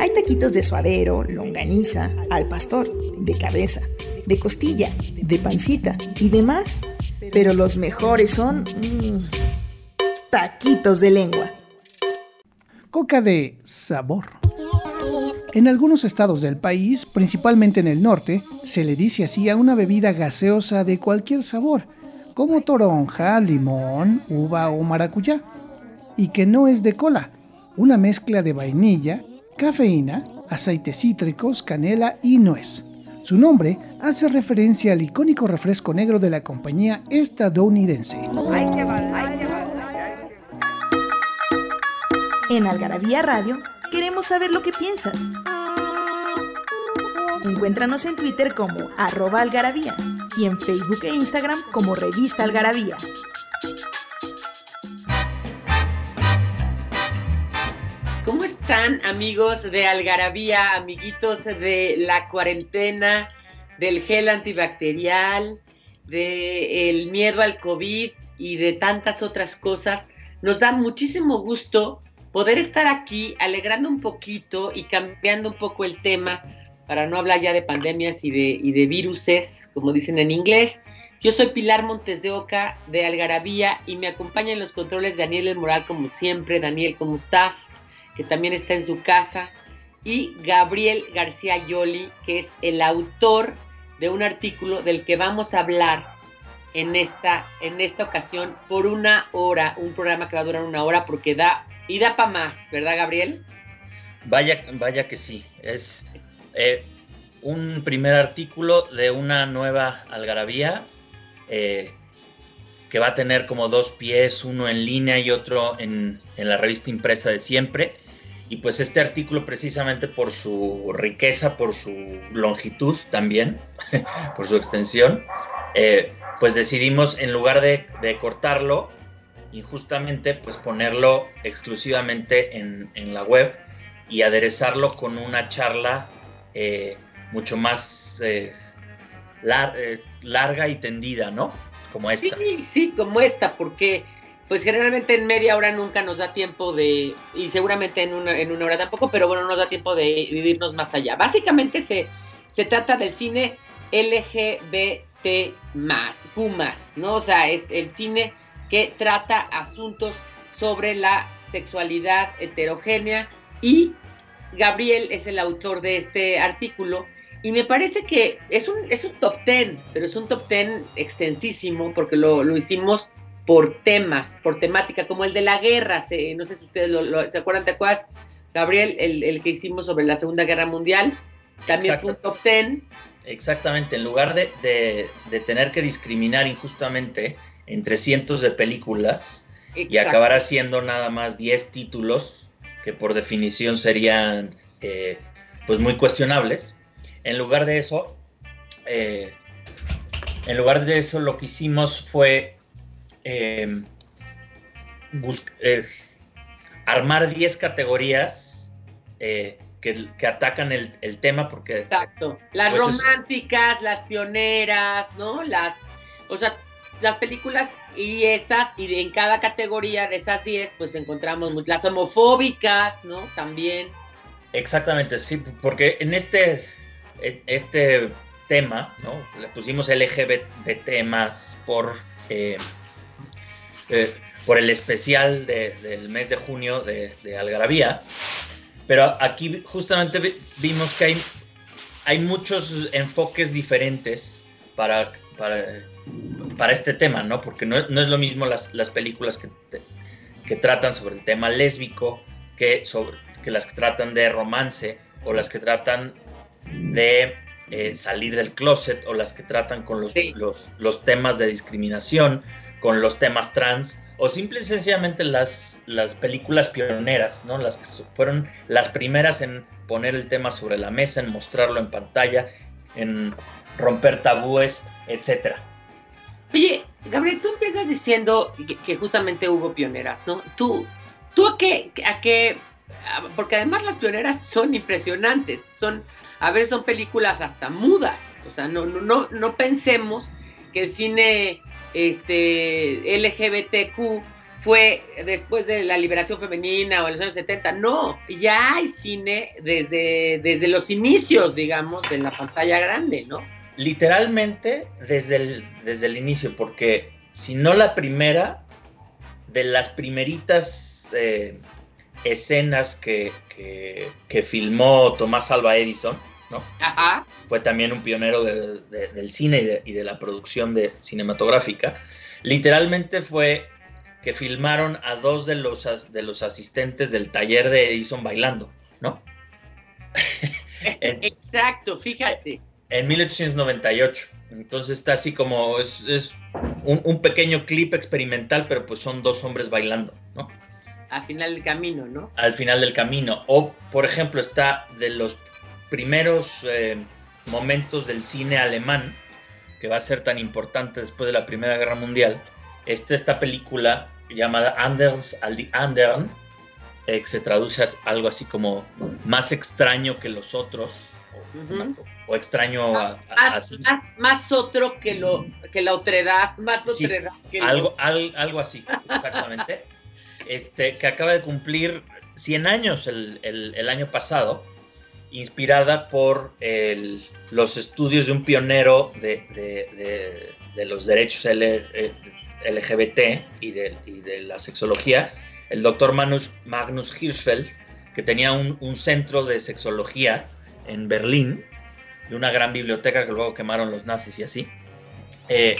Hay taquitos de suadero, longaniza, al pastor, de cabeza, de costilla, de pancita y demás. Pero los mejores son mm, taquitos de lengua. Coca de sabor. En algunos estados del país, principalmente en el norte, se le dice así a una bebida gaseosa de cualquier sabor, como toronja, limón, uva o maracuyá, y que no es de cola, una mezcla de vainilla, cafeína, aceites cítricos, canela y nuez. Su nombre hace referencia al icónico refresco negro de la compañía estadounidense. En Algarabía Radio queremos saber lo que piensas. Encuéntranos en Twitter como arroba algarabía y en Facebook e Instagram como revista algarabía. Están amigos de Algarabía, amiguitos de la cuarentena, del gel antibacterial, del miedo al COVID y de tantas otras cosas? Nos da muchísimo gusto poder estar aquí alegrando un poquito y cambiando un poco el tema para no hablar ya de pandemias y de, y de viruses, como dicen en inglés. Yo soy Pilar Montes de Oca de Algarabía y me acompaña en los controles Daniel El Moral como siempre. Daniel, ¿cómo estás? Que también está en su casa. Y Gabriel García Yoli, que es el autor de un artículo del que vamos a hablar en esta, en esta ocasión por una hora, un programa que va a durar una hora porque da y da para más, ¿verdad, Gabriel? Vaya, vaya que sí. Es eh, un primer artículo de una nueva algarabía eh, que va a tener como dos pies, uno en línea y otro en, la revista impresa de siempre. Y pues este artículo precisamente por su riqueza, por su longitud también, por su extensión, eh, pues decidimos en lugar de, cortarlo, y justamente pues ponerlo exclusivamente en, la web y aderezarlo con una charla eh, mucho más eh, larga y tendida, ¿no? Como esta. Sí, sí, como esta, porque pues generalmente en media hora nunca nos da tiempo de, y seguramente en una, en una hora tampoco, pero bueno, nos da tiempo de vivirnos más allá. Básicamente se, se trata del cine LGBT más, ¿no? O sea, es el cine que trata asuntos sobre la sexualidad heterogénea y Gabriel es el autor de este artículo y me parece que es un, es un top ten, pero es un top ten extensísimo porque lo, hicimos por temas, por temática, como el de la guerra, no sé si ustedes lo, se acuerdan, ¿te acuerdas? Gabriel, el, que hicimos sobre la Segunda Guerra Mundial, también fue un top ten. Exactamente, en lugar de, de tener que discriminar injustamente, entre cientos de películas y acabar haciendo nada más 10 títulos que por definición serían eh, pues muy cuestionables. En lugar de eso, eh, en lugar de eso lo que hicimos fue em, armar 10 categorías eh, que, atacan el, tema porque... Exacto. Las pues, románticas, las pioneras, ¿no? Las... O sea, las películas y estas, y en cada categoría de esas 10, pues encontramos las homofóbicas, ¿no? También. Exactamente, sí, porque en este, este tema, ¿no? Le pusimos LGBT más por, eh, eh, por el especial del mes de junio de, de, Algarabía, pero aquí justamente vimos que hay, hay muchos enfoques diferentes para, para para este tema, ¿no? Porque no, es lo mismo las, las películas que, que, tratan sobre el tema lésbico que, sobre, que las que tratan de romance o las que tratan de eh, salir del closet o las que tratan con los, los, los, temas de discriminación, con los temas trans o simple y sencillamente las, las películas pioneras, ¿no? Las que fueron las primeras en poner el tema sobre la mesa, en mostrarlo en pantalla, en romper tabúes, etcétera. Oye, Gabriel, tú empiezas diciendo que, justamente hubo pioneras, ¿no? Tú, ¿tú a qué, a qué? Porque además las pioneras son impresionantes, son, a veces son películas hasta mudas, o sea, no, no, no, no pensemos que el cine este, LGBTQ fue después de la liberación femenina o en los años 70. No, ya hay cine desde, desde los inicios, digamos, de la pantalla grande, ¿no? Literalmente desde el, desde el inicio, porque si no la primera, de las primeritas eh, escenas que, que, filmó Tomás Alba Edison, ¿no? Ajá. Fue también un pionero del cine y de, la producción de cinematográfica. Literalmente fue que filmaron a dos de los, de los asistentes del taller de Edison bailando, ¿no? Exacto, fíjate. En 1898. Entonces está así como, es, un, un, pequeño clip experimental, pero pues son dos hombres bailando, ¿no? Al final del camino, ¿no? Al final del camino. O, por ejemplo, está de los primeros eh, momentos del cine alemán, que va a ser tan importante después de la Primera Guerra Mundial, está esta película llamada Anders al die Andern, eh, que se traduce a algo así como más extraño que los otros, o, extraño a, más, otro que, lo, que la otredad, más otredad que algo, algo así, exactamente. este, que acaba de cumplir 100 años el, el año pasado inspirada por los estudios de un pionero de, los derechos LGBT eh, y de, la sexología, el doctor Magnus, Magnus Hirschfeld, que tenía un, centro de sexología en Berlín, y una gran biblioteca que luego quemaron los nazis y así. Eh,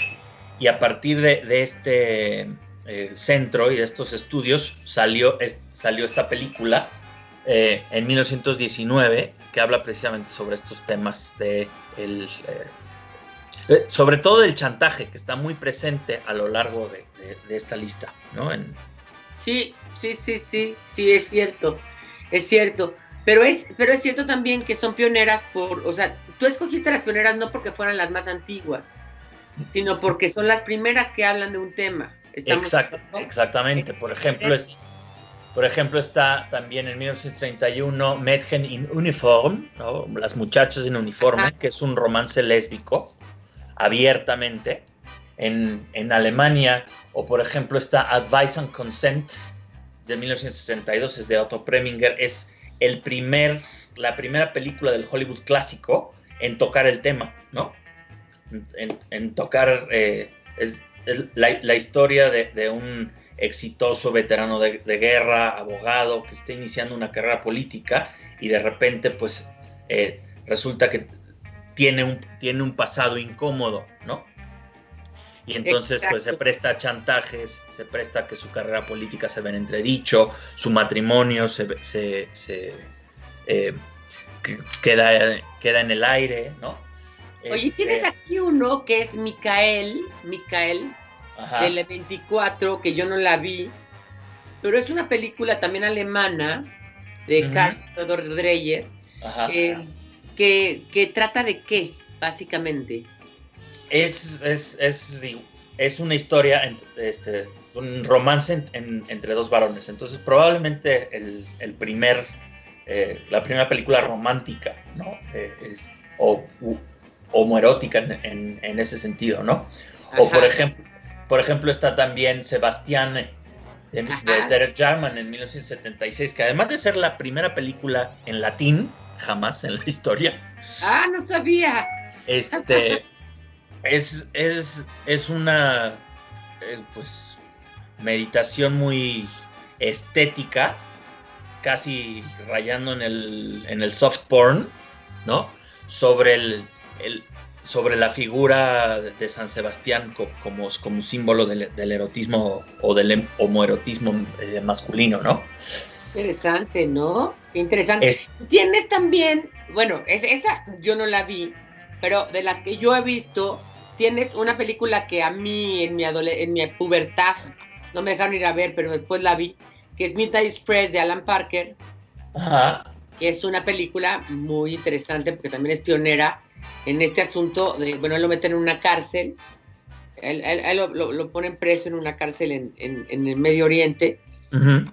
y a partir de, este eh, centro y de estos estudios salió, salió esta película en 1919 que habla precisamente sobre estos temas de el, eh, eh, sobre todo del chantaje que está muy presente a lo largo de, esta lista, ¿no? Sí, sí, sí, sí, sí, es cierto, es cierto. Pero es, pero es cierto también que son pioneras por, o sea, tú escogiste las pioneras no porque fueran las más antiguas, sino porque son las primeras que hablan de un tema. Exacto, exactamente. Por ejemplo, es, por ejemplo, está también en 1931 Mädchen in Uniform, Las muchachas en uniforme, que es un romance lésbico, abiertamente. En, Alemania, o por ejemplo, está Advice and Consent, de 1962, es de Otto Preminger, es el primer, la primera película del Hollywood clásico en tocar el tema, ¿no? En, tocar, eh, es, la, historia de un exitoso veterano de, guerra, abogado, que está iniciando una carrera política y de repente pues eh, resulta que tiene un, tiene un pasado incómodo, ¿no? Y entonces pues se presta a chantajes, se presta a que su carrera política se ve en entredicho, su matrimonio se, eh, queda, queda en el aire, ¿no? Oye, tienes este aquí uno que es Micael, Micael, del 24, que yo no la vi, pero es una película también alemana de Carl Dreyer, eh, que, que, trata de qué, básicamente. Es, es, es, es una historia, este, es un romance entre dos varones, entonces probablemente el, el primer, eh, la primera película romántica, ¿no? Eh, es, o homoerótica en, en, ese sentido, ¿no? O por ejemplo, por ejemplo, está también Sebastián de, Derek Jarman en 1976, que además de ser la primera película en latín, jamás en la historia. Ah, no sabía. Este es, es, es una eh, pues meditación muy estética, casi rayando en el, en el soft porn, ¿no? Sobre el, sobre la figura de San Sebastián como, como símbolo del, erotismo o del em, homoerotismo eh, masculino, ¿no? Interesante, ¿no? Interesante. Tienes también, bueno, esa yo no la vi, pero de las que yo he visto, tienes una película que a mí en mi, en mi pubertad no me dejaron ir a ver, pero después la vi, que es Midnight Express de Alan Parker. Ajá. Que es una película muy interesante porque también es pionera en este asunto de, bueno, él lo meten en una cárcel, él, lo, ponen preso en una cárcel en, el Medio Oriente,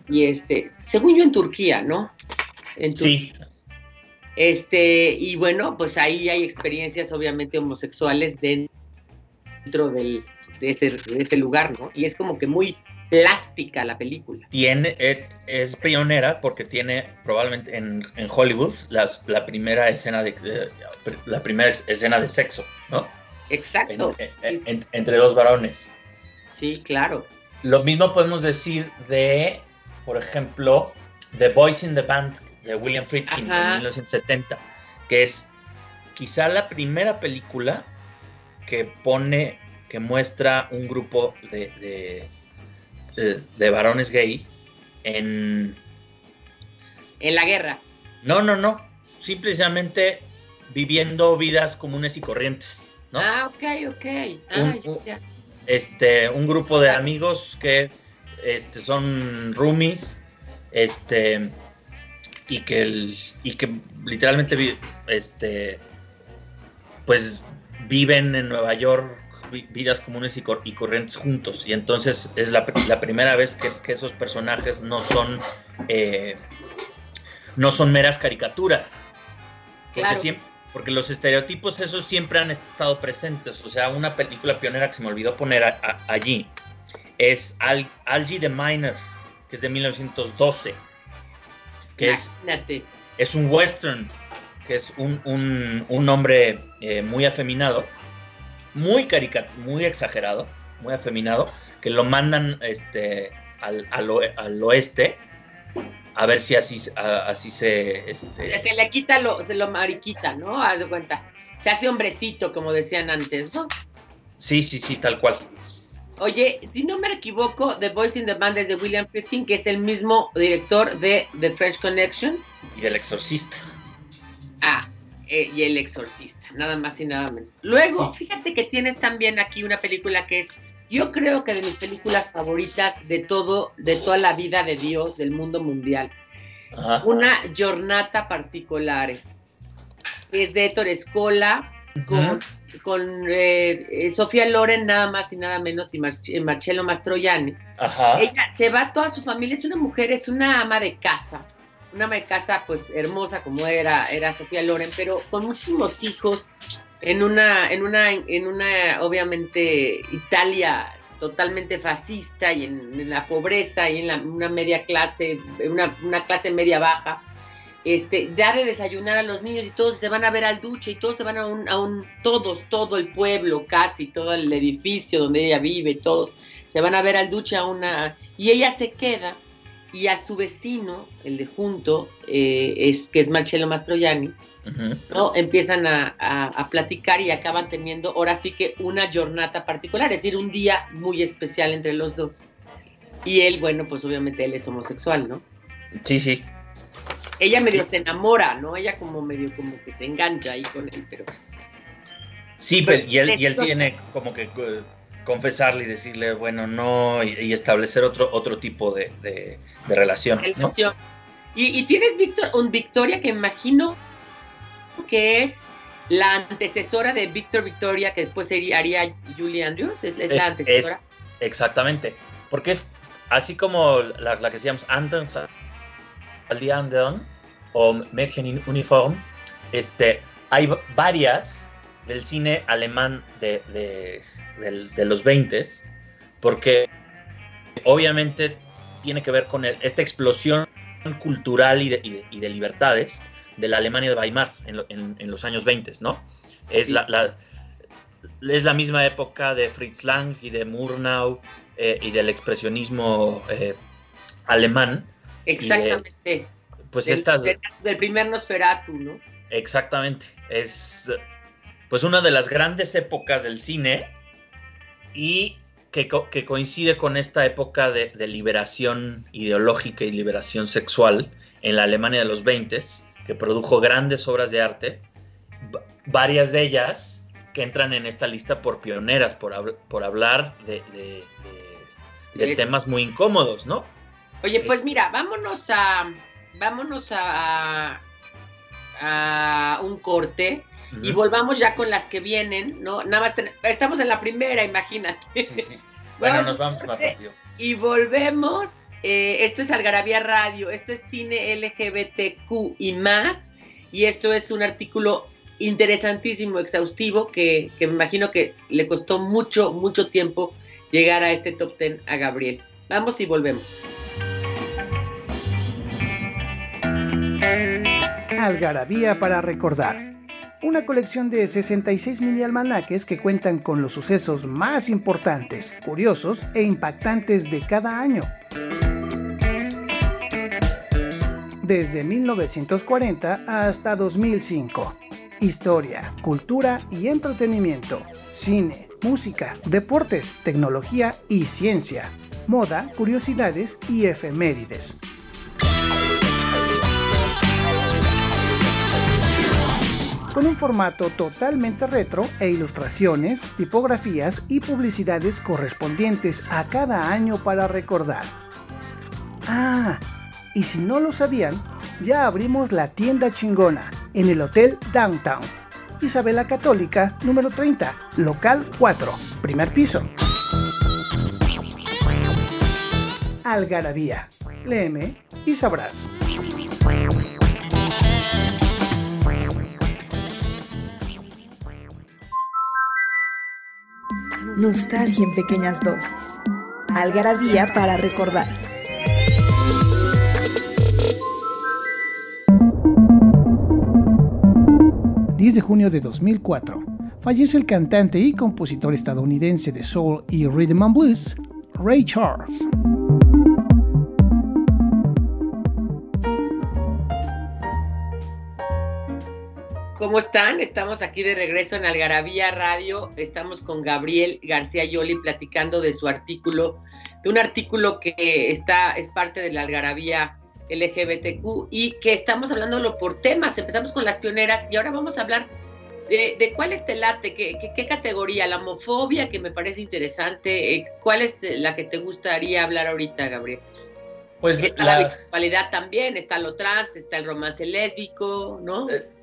y este, según yo en Turquía, ¿no? sí. Este, y bueno, pues ahí hay experiencias obviamente homosexuales dentro del, de, ese, de ese lugar, ¿no? Y es como que muy plástica la película. Tiene, eh, es pionera porque tiene probablemente en, Hollywood la primera escena de, la primera escena de sexo, ¿no? Exacto. entre dos varones. Sí, claro. Lo mismo podemos decir de, por ejemplo, The Boys in the Band de William Friedkin en 1970, que es quizá la primera película que pone, que muestra un grupo de de, varones gay en... En la guerra. No, no, no. Simplemente viviendo vidas comunes y corrientes. ¿no? Ah, ok, ok. un, este, un grupo de amigos que este, son roomies, este, y que, y que literalmente este, pues viven en Nueva York vidas comunes y, corrientes juntos. Y entonces es la, primera vez que, esos personajes no son, eh, no son meras caricaturas. Porque, siempre, porque los estereotipos esos siempre han estado presentes. O sea, una película pionera que se me olvidó poner allí es Al, Algie the Miner, que es de 1912. Que es, es un western, que es un, un, hombre eh, muy afeminado muy caricat muy exagerado, muy afeminado, que lo mandan este, al, al, oeste a ver si así, así se... Este... Se le quita, lo, se lo mariquita, ¿no? Haz de cuenta. Se hace hombrecito, como decían antes, ¿no? Sí, sí, sí, tal cual. Oye, si no me equivoco, The Voice in the Band es de William Friedkin, que es el mismo director de The French Connection. Y del Exorcista. Ah, eh, y El Exorcista nada más y nada menos. Luego, fíjate que tienes también aquí una película que es, yo creo que de mis películas favoritas de todo, de toda la vida de Dios, del mundo mundial. Una jornata particular. Es de Ettore Escola, con, eh, eh, Sofía Loren, nada más y nada menos, y Marcello Mastroianni. Ella se va toda su familia, es una mujer, es una ama de casa una casa pues hermosa como era, era Sofía Loren, pero con muchísimos hijos, en una, en una, en una, obviamente, Italia totalmente fascista y en, la pobreza y en la, una media clase, una, una, clase media baja, este, dar de desayunar a los niños y todos se van a ver al duche y todos se van a un, a un, todos, todo el pueblo, casi todo el edificio donde ella vive, todos se van a ver al duche a una, y ella se queda y a su vecino, el de junto, eh, es, que es Marcello Mastroianni, ¿no? empiezan a, platicar y acaban teniendo ahora sí que una jornada particular, es decir, un día muy especial entre los dos. Y él, bueno, pues obviamente él es homosexual, ¿no? Sí, sí. Ella medio se enamora, ¿no? Ella como medio como que se engancha ahí con él, pero... Sí, pero, y él, y él tiene como que confesarle y decirle, bueno, no, y, establecer otro, otro tipo de, relación. Y, tienes Victor, un Victoria que imagino que es la antecesora de Victor Victoria, que después sería, haría Julie Andrews, es, la antecesora. exactamente, porque es así como la, que decíamos antes al día o Mädchen Uniform, este, hay varias del cine alemán de, de, los 20, porque obviamente tiene que ver con esta explosión cultural y de, y de, libertades de la Alemania de Weimar en, en, los años 20, ¿no? Es, la, es la misma época de Fritz Lang y de Murnau eh, y del expresionismo eh, alemán. Exactamente. pues del, estas... Del primer Nosferatu, ¿no? Exactamente. Es pues una de las grandes épocas del cine y que, coincide con esta época de, liberación ideológica y liberación sexual en la Alemania de los 20, que produjo grandes obras de arte, varias de ellas que entran en esta lista por pioneras, por, por hablar de, de, temas muy incómodos, ¿no? Oye, pues mira, vámonos a, vámonos a, a un corte y volvamos ya con las que vienen, ¿no? Nada más estamos en la primera, imagínate. Sí, sí. Bueno, nos vamos más rápido. Y volvemos. Eh, esto es Algarabía Radio, esto es cine LGBTQ y más. Y esto es un artículo interesantísimo, exhaustivo, que, que me imagino que le costó mucho, mucho tiempo llegar a este top ten a Gabriel. Vamos y volvemos. Algarabía para recordar. Una colección de 66 mini almanaques que cuentan con los sucesos más importantes, curiosos e impactantes de cada año. Desde 1940 hasta 2005. Historia, cultura y entretenimiento, cine, música, deportes, tecnología y ciencia, moda, curiosidades y efemérides. Con un formato totalmente retro e ilustraciones, tipografías y publicidades correspondientes a cada año para recordar. Ah, y si no lo sabían, ya abrimos la tienda chingona en el Hotel Downtown. Isabela Católica, número 30, local 4, primer piso. Algarabía. Léeme y sabrás. Nostalgia en pequeñas dosis. Algarabía para recordar. ...10 de junio de 2004... ...fallece el cantante y compositor estadounidense de soul y rhythm and blues... ...Ray Charles. ¿Cómo están? Estamos aquí de regreso en Algarabía Radio. Estamos con Gabriel García Yoli platicando de su artículo, de un artículo que está, es parte de la Algarabía LGBTQ y que estamos hablándolo por temas. Empezamos con las pioneras y ahora vamos a hablar de, cuál es el late, qué, qué, categoría, la homofobia, que me parece interesante. Eh, ¿Cuál es la que te gustaría hablar ahorita, Gabriel? Pues está la, bisexualidad también, está lo trans, está el romance lésbico, ¿no? Eh,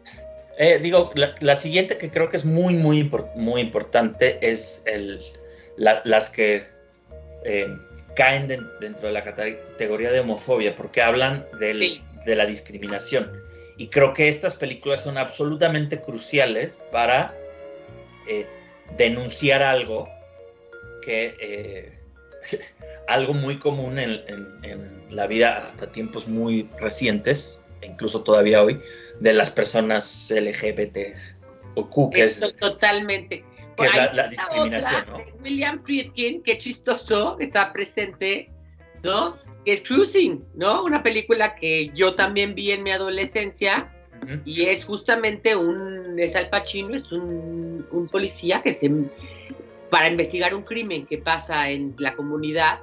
eh, digo, la, siguiente que creo que es muy, muy, muy importante es el, las que eh, caen dentro de la categoría de homofobia, porque hablan de la discriminación. Y creo que estas películas son absolutamente cruciales para eh, denunciar algo que algo muy común en, en, la vida hasta tiempos muy recientes, incluso todavía hoy, de las personas LGBT o Q, que Eso, es totalmente. Que es la, discriminación, ¿no? William Friedkin, qué chistoso, que está presente, ¿no? Que es Cruising, ¿no? Una película que yo también vi en mi adolescencia y es justamente un, es Al Pacino, es un, un policía que se, para investigar un crimen que pasa en la comunidad,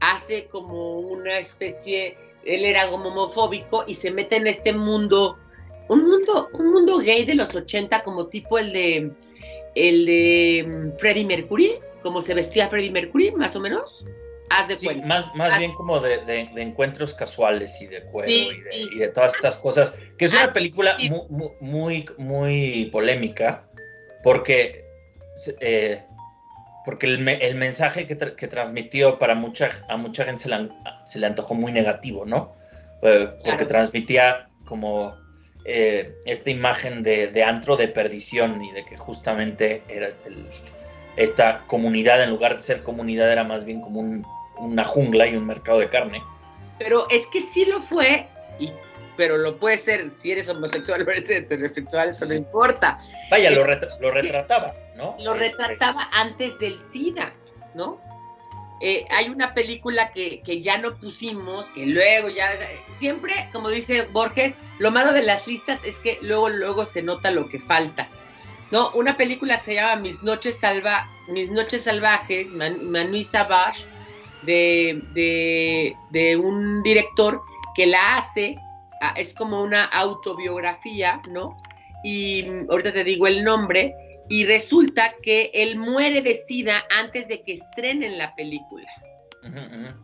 hace como una especie, él era como homofóbico y se mete en este mundo un mundo, un mundo gay de los 80 como tipo el de el de mm, Freddie Mercury, como se vestía Freddie Mercury, más o menos. Haz de sí, Más, más bien como de, encuentros casuales y de cuero y, de, todas estas cosas, que es una película muy, muy, muy, polémica, porque, eh, porque el, el, mensaje que, que, transmitió para mucha, a mucha gente se le, se le antojó muy negativo, ¿no? Eh, porque transmitía como eh, esta imagen de, antro de perdición y de que justamente era esta comunidad, en lugar de ser comunidad, era más bien como una jungla y un mercado de carne. Pero es que sí lo fue, y, pero lo puede ser si eres homosexual o eres heterosexual, eso no importa. Vaya, lo, lo retrataba, ¿no? Lo este, retrataba antes del SIDA, ¿no? Eh, hay una película que, ya no pusimos, que luego ya, siempre, como dice Borges, lo malo de las listas es que luego, luego se nota lo que falta. ¿No? Una película que se llama Mis Noches, Salva, Mis Noches Salvajes, Man, Savage, de, de, un director que la hace, ah, es como una autobiografía, ¿no? Y ahorita te digo el nombre, y resulta que él muere de SIDA antes de que estrenen la película.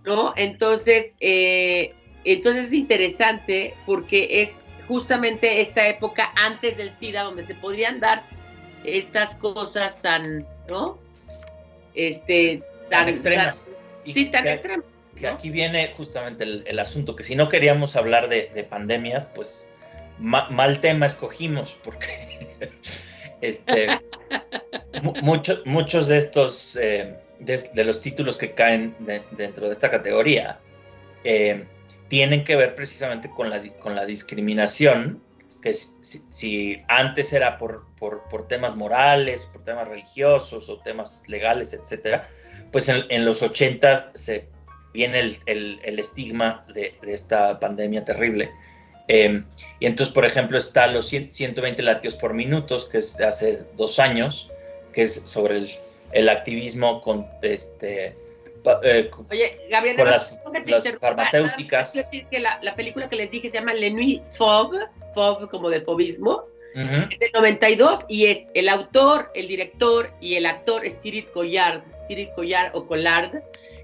¿No? Entonces, eh, entonces es interesante porque es justamente esta época antes del SIDA donde se podrían dar estas cosas tan, ¿no? Este, tan, extremas. sí, tan extremas. Que aquí viene justamente el, asunto, que si no queríamos hablar de, pandemias, pues mal tema escogimos, porque este, muchos, de estos, eh, de, los títulos que caen dentro de esta categoría, eh, tienen que ver precisamente con la, con la discriminación, que si, antes era por, por, temas morales, por temas religiosos o temas legales, etcétera, pues en, los 80 se viene el, el, estigma de, esta pandemia terrible. Em, y entonces, por ejemplo, está los 120 latidos por minutos, que es de hace dos años, que es sobre el, el activismo con este eh, Oye, Gabriel, con las, farmacéuticas. decir que la, película que les dije se llama Le Nuit Fauve, Fauve como de fobismo, es del 92 y es el autor, el director y el actor es Cyril Collard, Cyril Collard o Collard,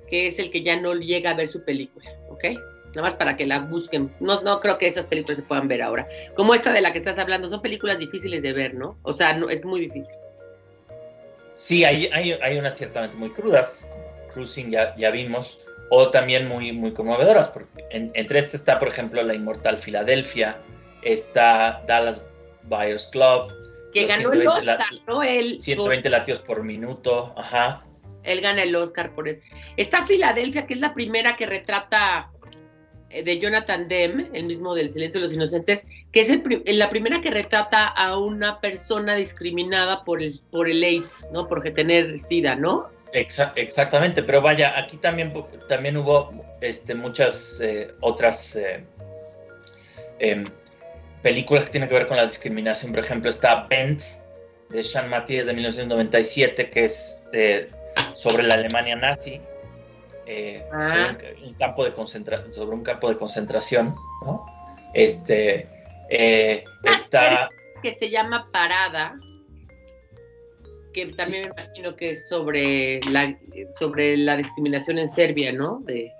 que es el que ya no llega a ver su película, ¿ok? Nada más para que la busquen. No, no creo que esas películas se puedan ver ahora. Como esta de la que estás hablando, son películas difíciles de ver, ¿no? O sea, no, es muy difícil. Sí, hay, hay, hay unas ciertamente muy crudas, Cruising ya, ya vimos, o también muy, muy conmovedoras, porque entre este está, por ejemplo, La Inmortal Filadelfia, está Dallas Buyers Club, que ganó el Oscar, ¿no? 120 latidos por minuto, ajá. Él gana el Oscar por eso. Está Filadelfia, que es la primera que retrata de Jonathan Demme, el mismo del Silencio de los Inocentes, que es el, la primera que retrata a una persona discriminada por el, por el AIDS, ¿no? Por tener SIDA, ¿no? exactamente, pero vaya, aquí también, también hubo este, muchas eh, otras eh, em, películas que tienen que ver con la discriminación. Por ejemplo, está Bent de Sean Matías de 1997, que es eh, sobre la Alemania nazi, ah. sobre, un, campo de sobre un campo de concentración, ¿no? Este, ah, está... Que se llama Parada, que también me imagino que es sobre la, sobre la discriminación en Serbia, ¿no? De...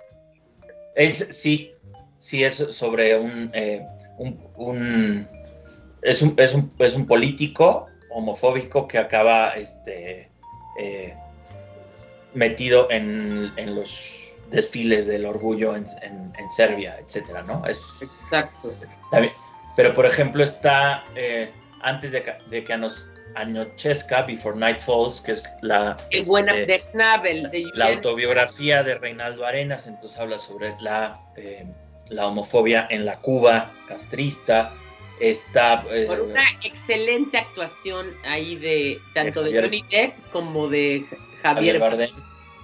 Es, sí, sí, es sobre un, eh, un, es, un, es, un, es un político homofóbico que acaba este, eh, metido en, en, los desfiles del orgullo en, en, Serbia, etcétera, ¿no? Es, Exacto. Pero, por ejemplo, está, eh, antes de que, de que nos Anochesca, Before Night Falls, que es la, buena este, de la autobiografía de Reinaldo Arenas, entonces habla sobre la, eh, la homofobia en la Cuba castrista. Está, eh, Por una excelente actuación ahí de tanto de, Johnny Depp como de Javier, Bardem.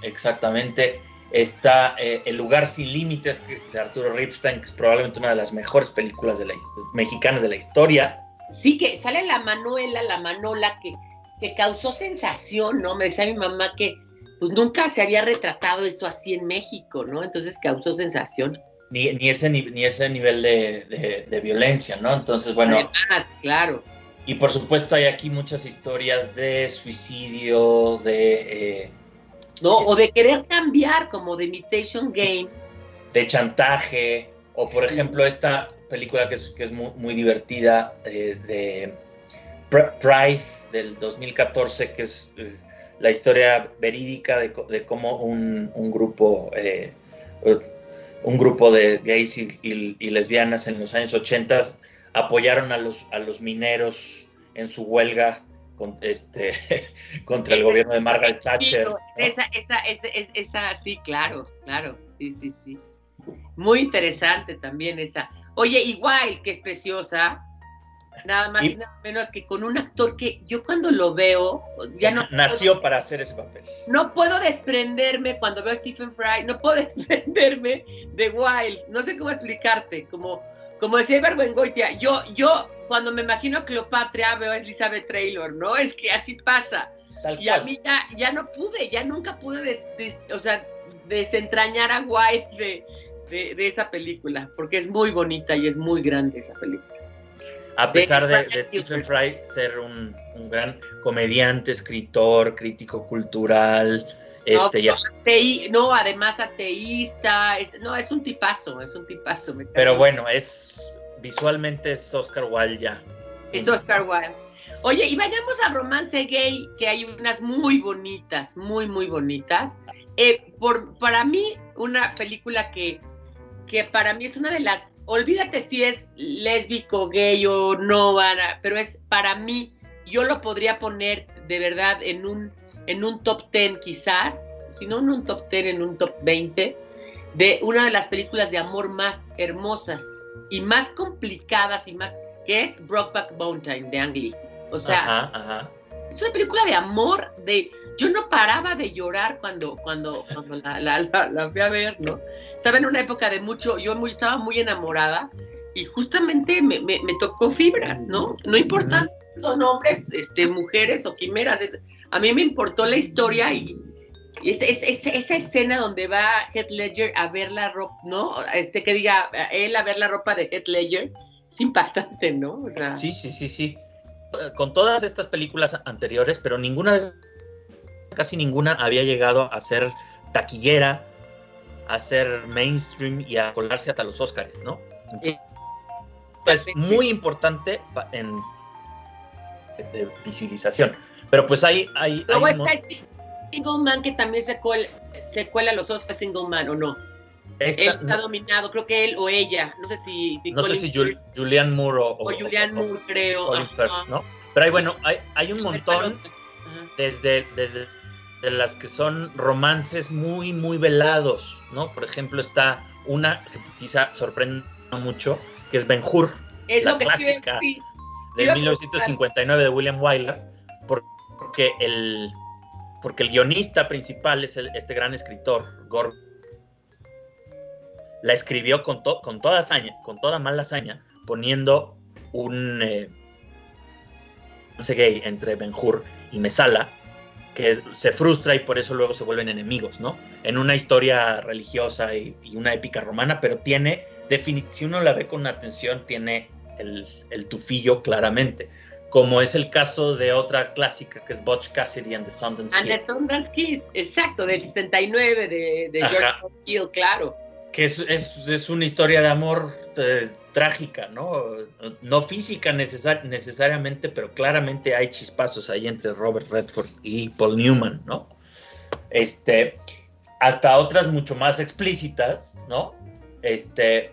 Exactamente. Está eh, El lugar sin límites de Arturo Ripstein, que es probablemente una de las mejores películas de la, mexicanas de la historia sí que sale la Manuela, la Manola, que, que causó sensación, ¿no? Me decía mi mamá que pues nunca se había retratado eso así en México, ¿no? Entonces causó sensación. Ni, ni ese, ni, ese nivel de, violencia, ¿no? Entonces, bueno. Además, claro. Y por supuesto hay aquí muchas historias de suicidio, de... Eh, no, o de querer cambiar, como de Imitation Game. De chantaje, o por ejemplo esta película que es, que es muy, divertida eh, de Price del 2014, que es eh, la historia verídica de, de cómo un, un grupo, eh, un grupo de gays y, lesbianas en los años 80 apoyaron a los, a los mineros en su huelga con, este, contra el gobierno de Margaret Thatcher. Esa, esa, esa, esa, sí, claro, claro, sí, sí, sí. Muy interesante también esa. Oye, igual que es preciosa, nada más y, nada menos que con un actor que yo cuando lo veo, ya no... Nació para hacer ese papel. No puedo desprenderme cuando veo a Stephen Fry, no puedo desprenderme de Wild, no sé cómo explicarte, como, como decía Berbengoitia, yo, yo cuando me imagino a Cleopatra veo a Elizabeth Taylor, ¿no? Es que así pasa. y a mí ya, ya no pude, ya nunca pude, o sea, desentrañar a Wild de de, esa película, porque es muy bonita y es muy grande esa película. A pesar de, Stephen Fry ser un, gran comediante, escritor, crítico cultural, este, no, además ateísta, no, es un tipazo, es un tipazo. Pero bueno, es visualmente es Oscar Wilde ya. Es Oscar Wilde. Oye, y vayamos a romance gay, que hay unas muy bonitas, muy, muy bonitas. Eh, por, para mí, una película que, que para mí es una de las olvídate si es lésbico, gay o no, pero es para mí, yo lo podría poner de verdad en un, en un top 10 quizás, si no en un top 10, en un top 20, de una de las películas de amor más hermosas y más complicadas y más, que es Brokeback Mountain de Ang Lee. O sea, es una película de amor, de yo no paraba de llorar cuando, cuando, la, fui a ver, ¿no? Estaba en una época de mucho, yo muy, estaba muy enamorada y justamente me, tocó fibras, ¿no? No importa son hombres, este, mujeres o quimeras, a mí me importó la historia y, es, esa escena donde va Heath Ledger a ver la ropa, ¿no? Este que diga él a ver la ropa de Heath Ledger, es impactante, ¿no? sí, sí, sí, sí con todas estas películas anteriores, pero ninguna de casi ninguna había llegado a ser taquillera, a ser mainstream y a colarse hasta los Oscars, ¿ነው? Es muy importante en de visibilización. Pero pues hay... hay Luego está Single Man que también se cuela, se cuela los Oscars Single Man, ¿o no? él está dominado, creo que él o ella, no sé si... no sé si Julian Moore o... O Julian Moore, creo. ¿no? Pero hay, bueno, hay, hay un montón desde, desde las que son romances muy, muy velados, ¿no? Por ejemplo, está una que quizá sorprenda mucho, que es Ben Hur, la clásica de 1959 de William Wyler, porque el, porque el guionista principal es este gran escritor, Gore la escribió con, con, toda hazaña, con toda mala hazaña, poniendo un eh, gay entre Benjur y Mesala, que se frustra y por eso luego se vuelven enemigos, ¿no? En una historia religiosa y, una épica romana, pero tiene, si uno la ve con atención, tiene el, tufillo claramente como es el caso de otra clásica que es Butch Cassidy and the Sundance Kid. And the Sundance Kid, exacto, del 69 de, de George Hill, claro que es, una historia de amor eh, trágica, ¿no? No física necesariamente, pero claramente hay chispazos ahí entre Robert Redford y Paul Newman, ¿no? Este, hasta otras mucho más explícitas, ¿no? Este,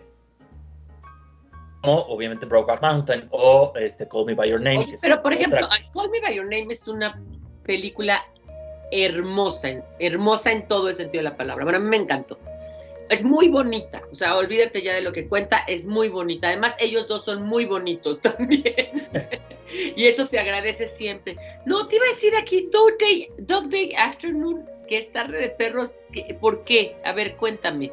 obviamente Brokeback Mountain o este, Call Me By Your Name. pero por ejemplo, Call Me By Your Name es una película hermosa, hermosa en todo el sentido de la palabra. Bueno, a mí me encantó es muy bonita, o sea, olvídate ya de lo que cuenta, es muy bonita. Además, ellos dos son muy bonitos también. y eso se agradece siempre. No, te iba a decir aquí Dog Day, Dog Day Afternoon, que es tarde de perros. ¿Por qué? A ver, cuéntame.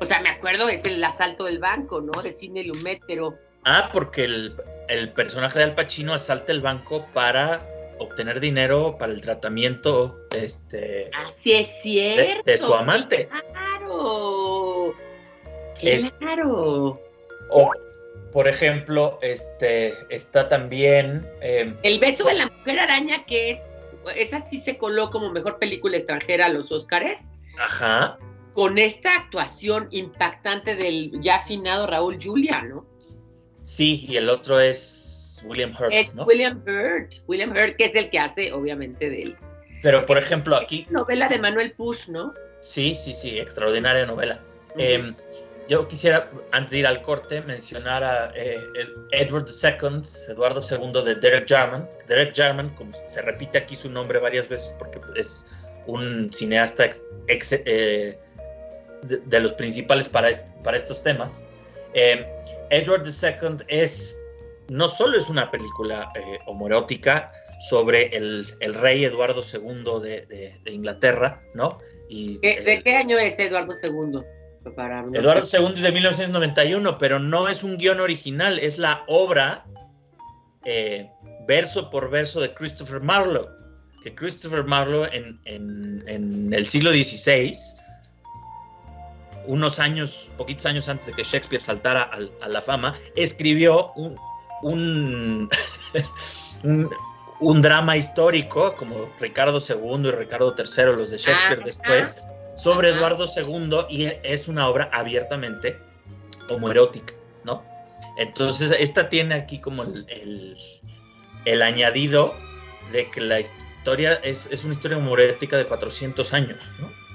O sea, me acuerdo, es el asalto del banco, ¿no? De Cine Lumet, pero... Ah, porque el, personaje de Al Pacino asalta el banco para obtener dinero para el tratamiento este así es cierto de, su amante Claro. o, por ejemplo, este está también. Em, el beso de la mujer araña, que es. Esa sí se coló como mejor película extranjera a los Óscares. Ajá. Con esta actuación impactante del ya afinado Raúl Julia, ¿no? Sí, y el otro es William Hurt. Es William Hurt. William Hurt, que es el que hace, obviamente, de él. Pero, por ejemplo, aquí. novela de Manuel Push, ¿no? Sí, sí, sí, extraordinaria novela. Em, yo quisiera, antes de ir al corte, mencionar a eh, Edward II, Eduardo II de Derek Jarman. Derek Jarman, como se repite aquí su nombre varias veces porque es un cineasta eh, de, los principales para, para estos temas. Em, Edward II es, no solo es una película eh, homoerótica sobre el, rey Eduardo II de, de Inglaterra, ¿no? ¿De eh, qué año es Eduardo II? Eduardo II es de 1991, pero no es un guion original, es la obra eh, verso por verso de Christopher Marlowe. Que Christopher Marlowe en, el siglo XVI, unos años, poquitos años antes de que Shakespeare saltara a, la fama, escribió un, un, drama histórico como Ricardo II y Ricardo III, los de Shakespeare después, sobre Eduardo II y es una obra abiertamente homoerótica, ¿no? Entonces, esta tiene aquí como el, el, añadido de que la historia es, es, una historia homoerótica de 400 años, ¿no?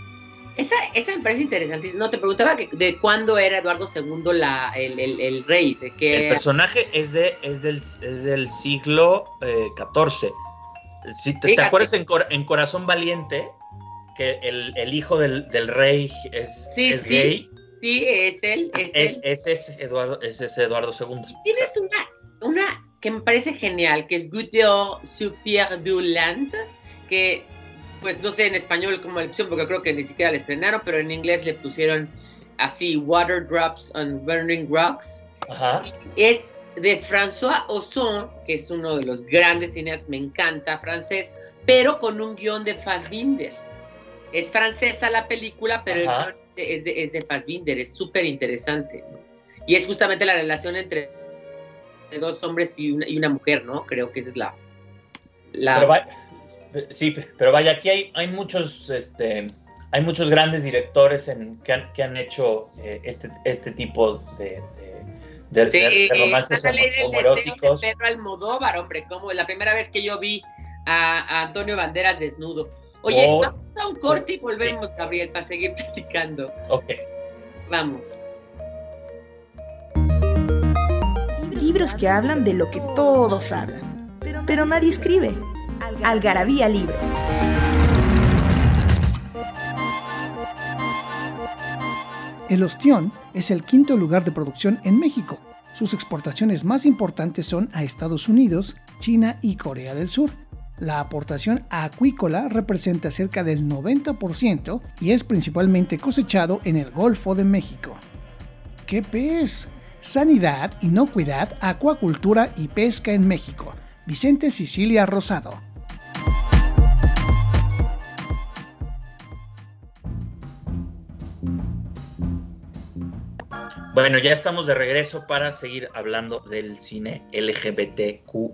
Esa, esa me parece interesante. No, te preguntaba que, de cuándo era Eduardo II la, el, el, rey. De qué... El personaje es, de, es, del, es del siglo XIV. Eh, si te, acuerdas en, en, Corazón Valiente? Que el, el hijo del, del, rey es, es gay. Sí, es él. Es, es, es, Eduardo, es ese Eduardo II. tienes una, una que me parece genial, que es Gudeo sur Pierre Duland, que pues no sé en español cómo la opción, porque creo que ni siquiera la estrenaron, pero en inglés le pusieron así, Water Drops on Burning Rocks. Ajá. Es de François Ozon, que es uno de los grandes cineastas, me encanta, francés, pero con un guion de Fassbinder. Es francesa la película, pero es de, es de Fassbinder, es súper interesante. Y es justamente la relación entre dos hombres y una, y una mujer, ¿no? Creo que esa es la... la... Sí, pero vaya, aquí hay, hay muchos, este, hay muchos grandes directores en, que, han, que han hecho eh, este, este tipo de, de, de, romances homoeróticos. Pedro Almodóvar, hombre, como la primera vez que yo vi a, Antonio Banderas desnudo. Oye, oh, vamos a un corte y volvemos, Gabriel, para seguir platicando. Ok. Vamos. Libros que hablan de lo que todos hablan, pero nadie escribe. Algarabía Libros. El ostión es el quinto lugar de producción en México. Sus exportaciones más importantes son a Estados Unidos, China y Corea del Sur. La aportación acuícola representa cerca del 90% y es principalmente cosechado en el Golfo de México. ¿Qué pez? Sanidad, inocuidad, acuacultura y pesca en México. Vicente Sicilia Rosado. Bueno, ya estamos de regreso para seguir hablando del cine LGBTQ.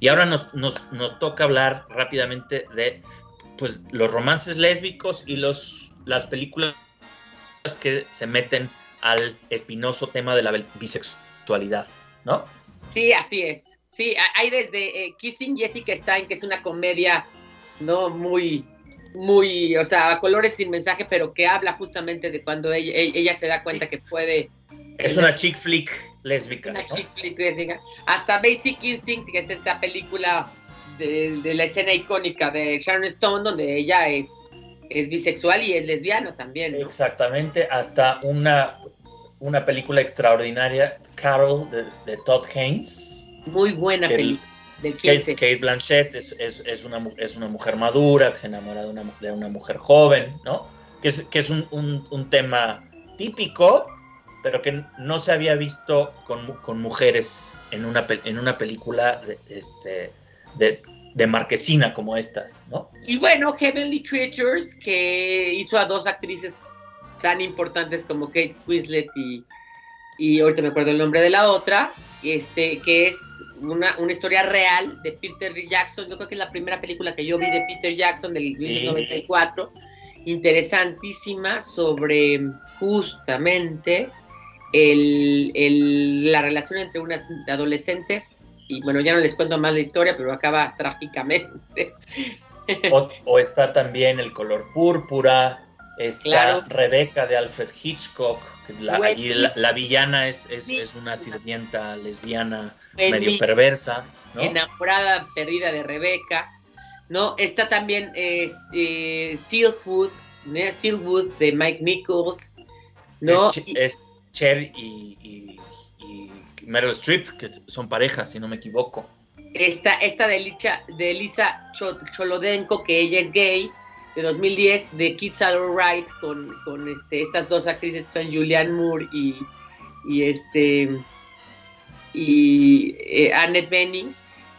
Y ahora nos, toca hablar rápidamente de pues, los romances lésbicos y los, las películas que se meten al espinoso tema de la bisexualidad, ¿no? Sí, así es. Sí, hay desde eh, Kissing Jessica Stein, que es una comedia no muy muy, o sea, a colores sin mensaje, pero que habla justamente de cuando ella, ella se da cuenta que puede... Es una chick flick lésbica. Una chick flick lésbica. Hasta Basic Instinct, que es esta película de, la escena icónica de Sharon Stone, donde ella es, es bisexual y es lesbiana también. Exactamente, hasta una, una película extraordinaria, Carol, de, Todd Haynes. Muy buena película Kate, Blanchett es, es, una, es una mujer madura que se enamora de una, de una mujer joven, ¿no? Que es, que es un, un, tema típico, pero que no se había visto con, con mujeres en una, en una película de, este, de, de, marquesina como estas, ¿no? Y bueno, Heavenly Creatures, que hizo a dos actrices tan importantes como Kate Winslet y, y ahorita me acuerdo el nombre de la otra, este, que es una, una, historia real de Peter Jackson. Yo creo que es la primera película que yo vi de Peter Jackson del 1994. Interesantísima sobre justamente el, la relación entre unas adolescentes. Y bueno, ya no les cuento más la historia, pero acaba trágicamente. O, está también el color púrpura, está Rebeca de Alfred Hitchcock, la, la, villana es, es, una sirvienta lesbiana medio perversa. Enamorada, perdida de Rebeca. ¿no? Está también es, eh, Silkwood, de Mike Nichols. ¿no? Es, Cher y, Meryl Streep, que son parejas, si no me equivoco. Esta, esta de, de Lisa Cholodenko, que ella es gay, de 2010 de Kids Are Alright con, con este, estas dos actrices son Julianne Moore y, y este y eh, Annette Bening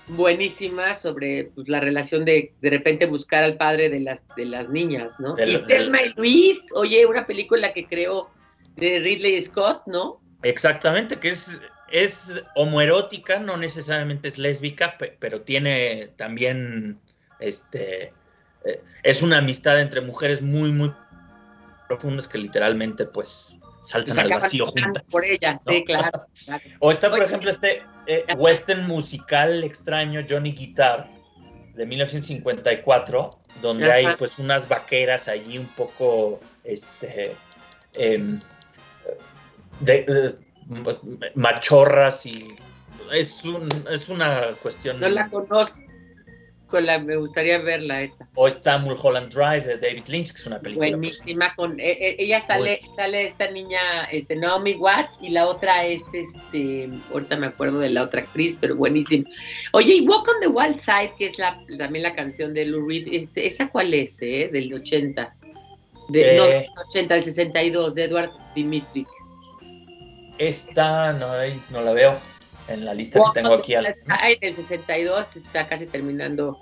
buenísima sobre pues, la relación de de repente buscar al padre de las de las niñas, ¿no? y Thelma y Luis, oye, una película que creó de Ridley Scott, ¿no? Exactamente, que es es homoerótica, no necesariamente es lésbica, pero tiene también, este, eh, es una amistad entre mujeres muy, muy profundas que literalmente, pues, saltan al vacío juntas. Por ella, sí, claro, O está, por ejemplo, este eh, western musical extraño, Johnny Guitar, de 1954, donde hay pues unas vaqueras allí un poco, este, em, de, pues, machorras y es, un, es una cuestión. No la conozco. La, me gustaría verla esa. O está Mulholland Drive de David Lynch, que es una película. Pues, Buenísima, con e, e, ella sale, sale esta niña, este, Naomi Watts, y la otra es este, ahorita me acuerdo de la otra actriz, pero buenísima. Oye, y Walk on the Wild Side, que es la, también la canción de Lou Reed, este, ¿esa cuál es, eh? Del 80. De, No, del 80, del 62, de Edward Dimitri. Esta no, no la veo en la lista que tengo aquí. Al... en el 62 está casi terminando.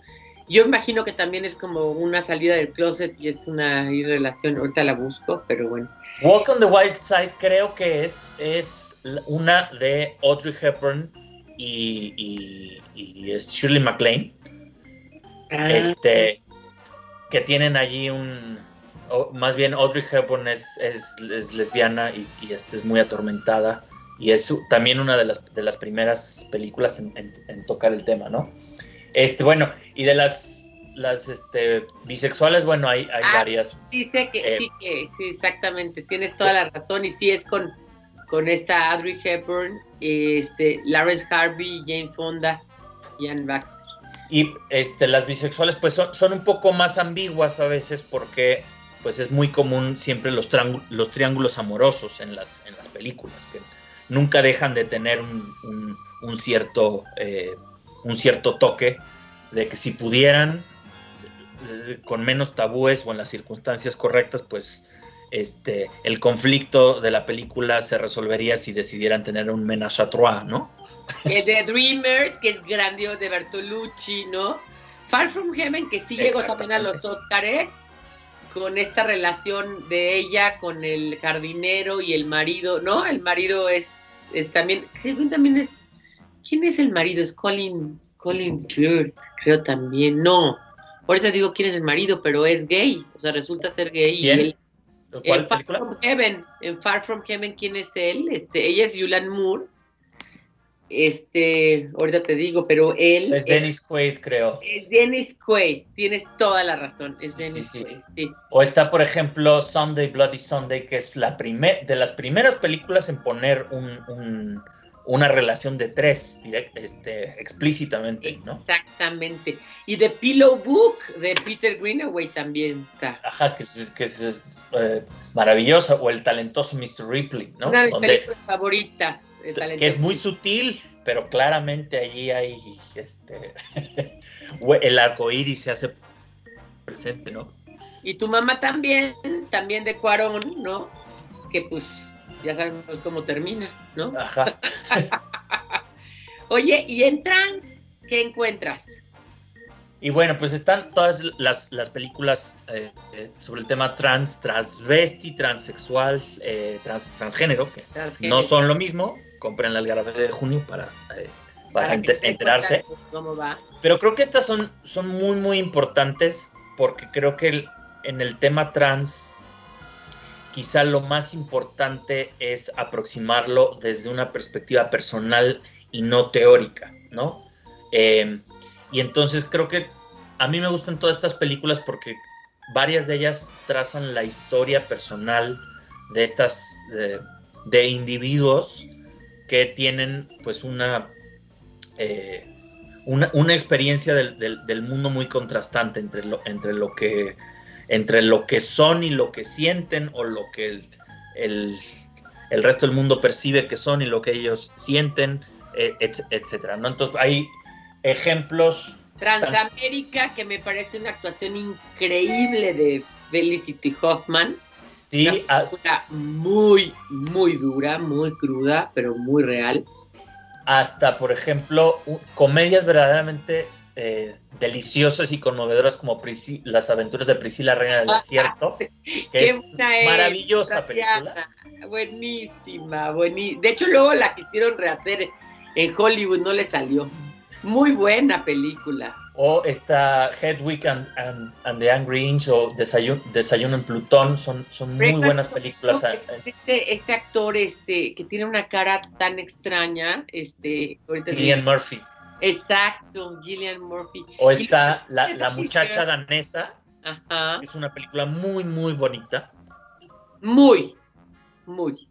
Yo imagino que también es como una salida del closet y es una relación, ahorita la busco, pero bueno. Walk on the White Side creo que es, es una de Audrey Hepburn y, y, Shirley MacLaine. Ah. Este, que tienen allí un, más bien Audrey Hepburn es, es, lesbiana y, y este es muy atormentada y es también una de las, de las primeras películas en, tocar el tema, ¿no? Este, bueno, y de las, las este, bisexuales, bueno, hay, hay ah, varias. Sí, sé que, eh, sí, que, sí, exactamente, tienes toda la razón, y sí es con, con esta Audrey Hepburn, este, Lawrence Harvey, Jane Fonda y Anne Baxter. Y este, las bisexuales, pues son, son un poco más ambiguas a veces porque pues es muy común siempre los, los triángulos amorosos en las, en las películas, que nunca dejan de tener un, cierto, eh, un cierto toque de que si pudieran, con menos tabúes o en las circunstancias correctas, pues este, el conflicto de la película se resolvería si decidieran tener un menage à trois, ¿no? El de Dreamers, que es grandioso de Bertolucci, ¿no? Far From Heaven, que sí llegó también a los Oscars, con esta relación de ella con el jardinero y el marido, ¿no? El marido es, también, también es, ¿quién es el marido? Es Colin, Colin Firth, creo también, no, ahorita digo quién es el marido, pero es gay, o sea, resulta ser gay. ¿Quién? Y en Far From Heaven, en Far From Heaven, ¿quién es él? Este, ella es Yulan Moore este, ahorita te digo, pero él... Es Dennis Quaid, creo. Es Dennis Quaid, tienes toda la razón, es Dennis Quaid, sí. O está, por ejemplo, Sunday, Bloody Sunday, que es la primer, de las primeras películas en poner un, una relación de tres, este, explícitamente, ¿no? Exactamente. Y The Pillow Book de Peter Greenaway también está. Ajá, que es, que es eh, maravillosa, o el talentoso Mr. Ripley, ¿no? Una de mis películas favoritas que es muy sutil, pero claramente allí hay este el arco iris se hace presente, ¿no? Y tu mamá también, también de Cuarón, ¿no? Que pues ya sabemos cómo termina, ¿no? Ajá. Oye, ¿y en trans qué encuentras? Y bueno, pues están todas las, películas eh, eh, sobre el tema trans, transvesti, transexual, eh, trans, transgénero, que no son lo mismo, compren la Algarabía de junio para, eh, para, enterarse. Pero creo que estas son, son muy, muy importantes porque creo que en el tema trans quizá lo más importante es aproximarlo desde una perspectiva personal y no teórica, ¿no? Em, y entonces creo que a mí me gustan todas estas películas porque varias de ellas trazan la historia personal de estas, de individuos que tienen pues una, eh, una, experiencia del, mundo muy contrastante entre lo, entre, lo que, entre lo que son y lo que sienten o lo que el, resto del mundo percibe que son y lo que ellos sienten, eh, etcétera. ¿no? Entonces hay ejemplos. Transamérica, que me parece una actuación increíble de Felicity Hoffman. Sí, una muy, muy dura, muy cruda, pero muy real. Hasta, por ejemplo, comedias verdaderamente eh, deliciosas y conmovedoras como Las aventuras de Priscila, Reina del Desierto, que es maravillosa película. Buenísima, buenísima. De hecho, luego la quisieron rehacer en Hollywood, no le salió. Muy buena película. O está Hedwig and, and, the Angry Inch o Desayuno, en Plutón, son, son muy buenas películas. Este, este, actor este, que tiene una cara tan extraña, este, Cillian Murphy. Exacto, Gillian Murphy. O está la, la muchacha danesa, Ajá. es una película muy, muy bonita. Muy, muy.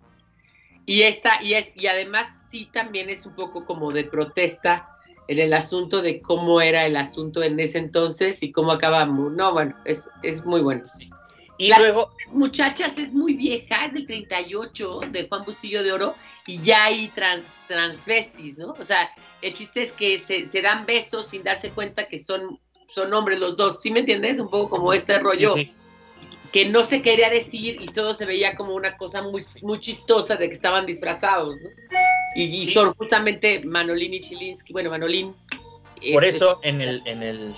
Y esta, y es, y además sí también es un poco como de protesta en el asunto de cómo era el asunto en ese entonces y cómo acabamos. No, bueno, es, es muy bueno. Y luego. Muchachas es muy vieja, es del 38 de Juan Bustillo de Oro y ya hay trans, transvestis, ¿no? O sea, el chiste es que se, dan besos sin darse cuenta que son, son hombres los dos. ¿Sí me entiendes? Un poco como este rollo. Que no se quería decir y solo se veía como una cosa muy, muy chistosa de que estaban disfrazados, ¿no? Y, son justamente Manolín y Chilinsky. Bueno, Manolín. Por eso en el, en el,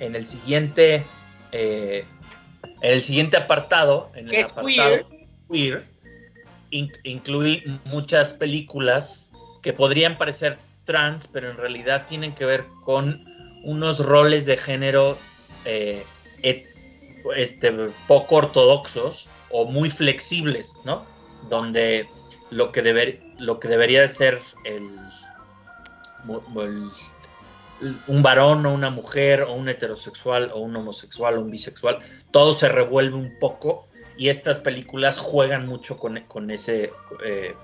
en el siguiente. Eh, en el siguiente apartado, en el apartado queer, incluí muchas películas que podrían parecer trans, pero en realidad tienen que ver con unos roles de género eh, este, poco ortodoxos o muy flexibles, ¿no? Donde lo que, deber, lo que debería ser el, un varón o una mujer o un heterosexual o un homosexual o un bisexual, todo se revuelve un poco y estas películas juegan mucho con, ese eh,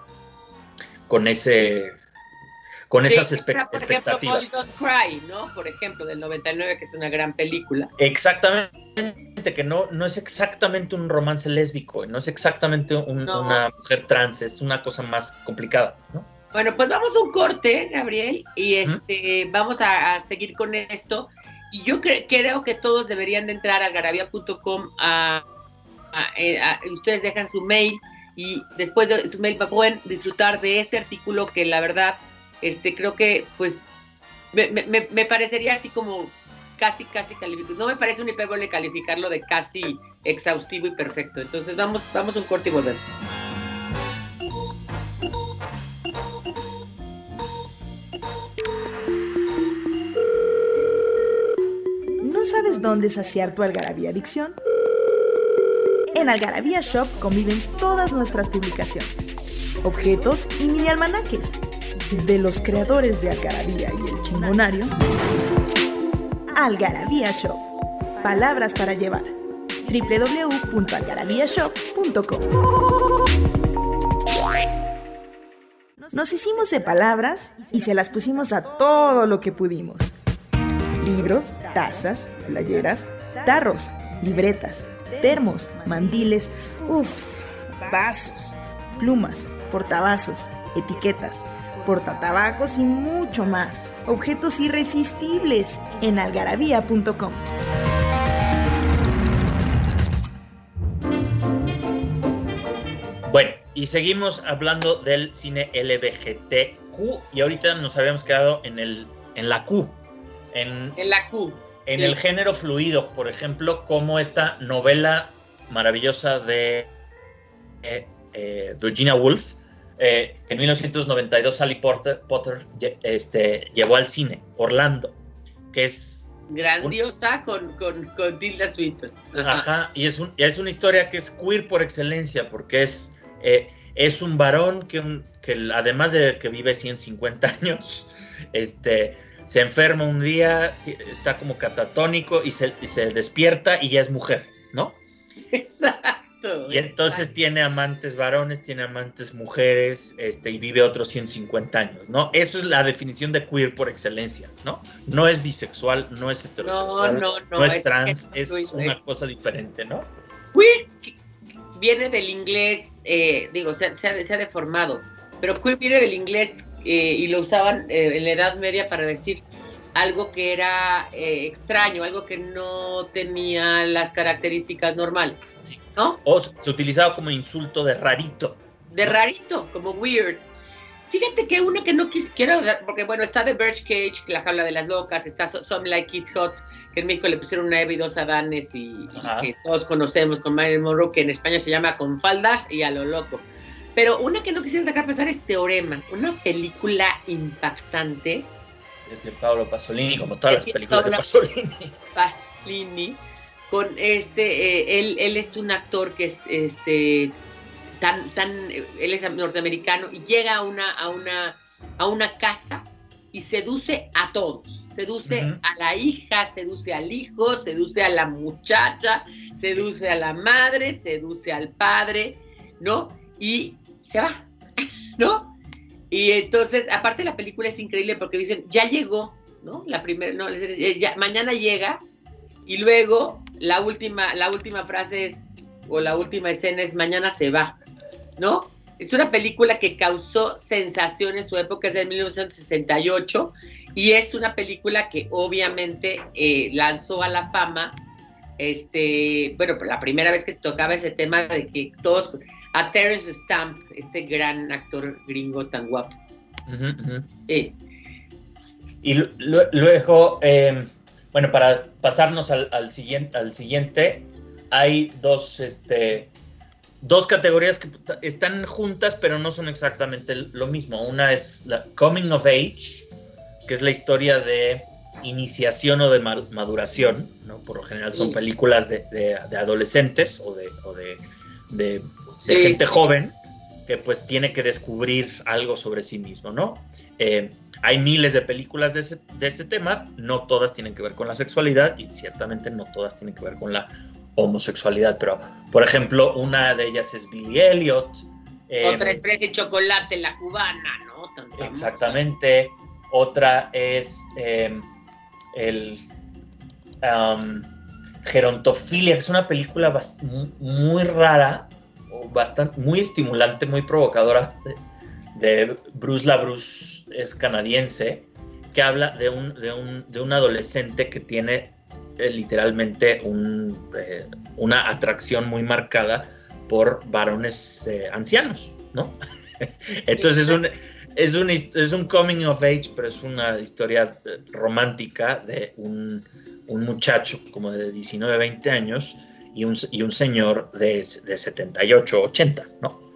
con ese con esas expectativas. Ejemplo, Cry, ¿no? Por ejemplo, del 99, que es una gran película. Exactamente, que no, no es exactamente un romance lésbico, no es exactamente una mujer trans, es una cosa más complicada, ¿no? Bueno, pues vamos a un corte, Gabriel, y este, vamos a, seguir con esto. Y yo creo que todos deberían de entrar a garabia.com a, eh, ustedes dejan su mail y después de su mail pueden disfrutar de este artículo que la verdad, este, creo que pues me, parecería así como casi, casi calificado. No me parece un hipérbole calificarlo de casi exhaustivo y perfecto. Entonces vamos, vamos un corte y volvemos. ¿No sabes dónde saciar tu algarabía adicción? En Algarabía Shop conviven todas nuestras publicaciones, objetos y mini almanaques de los creadores de Algarabía y el chingonario. Algarabía Shop. Palabras para llevar. www.algarabíashop.com Nos hicimos de palabras y se las pusimos a todo lo que pudimos libros, tazas, playeras, tarros, libretas, termos, mandiles, uff, vasos, plumas, portavasos, etiquetas, portatabacos y mucho más. Objetos irresistibles en algarabía.com. Bueno, y seguimos hablando del cine LBGTQ y ahorita nos habíamos quedado en, el, en la Q, en, la Q. En el género fluido, por ejemplo, como esta novela maravillosa de eh, eh, Virginia Woolf, eh, en 1992 Sally Potter, este, llevó al cine Orlando, que es... Grandiosa con, con, Tilda Swinton. Ajá. y es, un, es una historia que es queer por excelencia, porque es, es un varón que, que además de que vive 150 años, este, se enferma un día, está como catatónico y se, despierta y ya es mujer, ¿no? Exacto. Y entonces tiene amantes varones, tiene amantes mujeres, este, y vive otros 150 años, ¿no? Eso es la definición de queer por excelencia, ¿no? No es bisexual, no es heterosexual, no, no, no, es, trans, es, una cosa diferente, ¿no? Queer viene del inglés, eh, digo, se, se, ha, se, ha, deformado, pero queer viene del inglés eh, y lo usaban eh, en la Edad Media para decir algo que era eh, extraño, algo que no tenía las características normales, ¿no? O se utilizaba como insulto de rarito. De rarito, como weird. Fíjate que una que no quiero, porque bueno, está The Cage, La Jaula de las Locas, está Some Like It Hot, que en México le pusieron una Eva y dos Adanes y, que todos conocemos con Marilyn Monroe, que en España se llama Con Faldas y a lo loco. Pero una que no quisiera dejar pasar es Teorema, una película impactante. Es de Paolo Pasolini, como todas las películas de Pasolini. Pasolini, con este, eh, él, él es un actor que es este tan, tan, él es norteamericano y llega a una, a una, a una casa y seduce a todos. Seduce a la hija, seduce al hijo, seduce a la muchacha, seduce a la madre, seduce al padre, ¿no? Y se va, ¿no? Y entonces, aparte la película es increíble porque dicen, ya llegó, ¿no? La primera, no, ya, mañana llega y luego la última, la última frase es, o la última escena es, mañana se va. ¿no? Es una película que causó sensación en su época, es de 1968, y es una película que obviamente eh, lanzó a la fama, este, bueno, la primera vez que se tocaba ese tema de que todos, a Terence Stamp, este gran actor gringo tan guapo. Y luego, em, bueno, para pasarnos al, siguiente, al siguiente, hay dos, este, dos categorías que están juntas, pero no son exactamente lo mismo. Una es la Coming of Age, que es la historia de iniciación o de maduración, ¿no? Por lo general son películas de, adolescentes o de, gente joven que pues tiene que descubrir algo sobre sí mismo, ¿no? Eh, hay miles de películas de ese, de ese tema, no todas tienen que ver con la sexualidad y ciertamente no todas tienen que ver con la homosexualidad, pero por ejemplo, una de ellas es Billy Elliot. Otra es Fresa y Chocolate, la cubana, ¿no? exactamente. Otra es em, el um, Gerontofilia, que es una película muy, rara, bastante, muy estimulante, muy provocadora, de, Bruce LaBruce, es canadiense, que habla de un, de un, de un adolescente que tiene eh, literalmente eh, una atracción muy marcada por varones eh, ancianos, ¿no? Entonces es un, es, un, es un coming of age, pero es una historia romántica de un, muchacho como de 19, 20 años y un, y un señor de, de 78, 80, ¿no?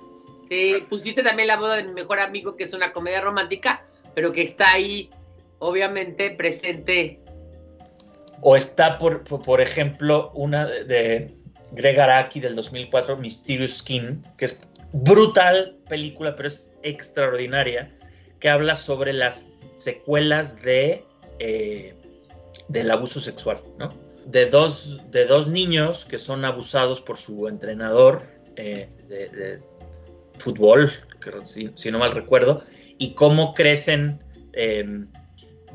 Sí, pusiste también la boda de mi mejor amigo, que es una comedia romántica, pero que está ahí, obviamente, presente o está, por, por ejemplo, una de Greg Araki del 2004, Mysterious Skin, que es brutal película, pero es extraordinaria, que habla sobre las secuelas de, eh, del abuso sexual, ¿no? De dos, de dos niños que son abusados por su entrenador eh, fútbol, si, no mal recuerdo, y cómo crecen eh,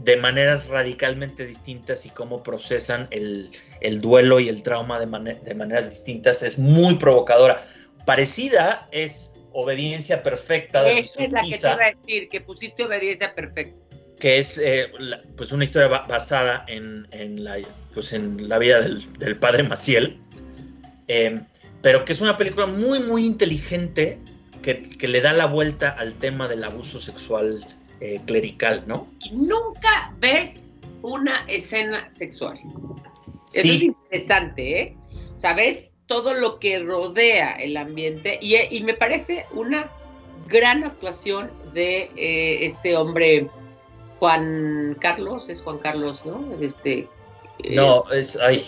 de maneras radicalmente distintas y cómo procesan el, duelo y el trauma de, de, maneras distintas es muy provocadora. Parecida es Obediencia Perfecta de Esa es la que te iba a decir, que pusiste Obediencia Perfecta. Que es eh, pues una historia basada en, la, pues en la vida del, padre Maciel, em, pero que es una película muy, muy inteligente que, que le da la vuelta al tema del abuso sexual eh, clerical, ¿no? Y nunca ves una escena sexual. Eso es interesante, ¿eh? Sabes todo lo que rodea el ambiente y, me parece una gran actuación de eh, este hombre Juan Carlos, es Juan Carlos, ¿no? Este, eh, no, es, ay,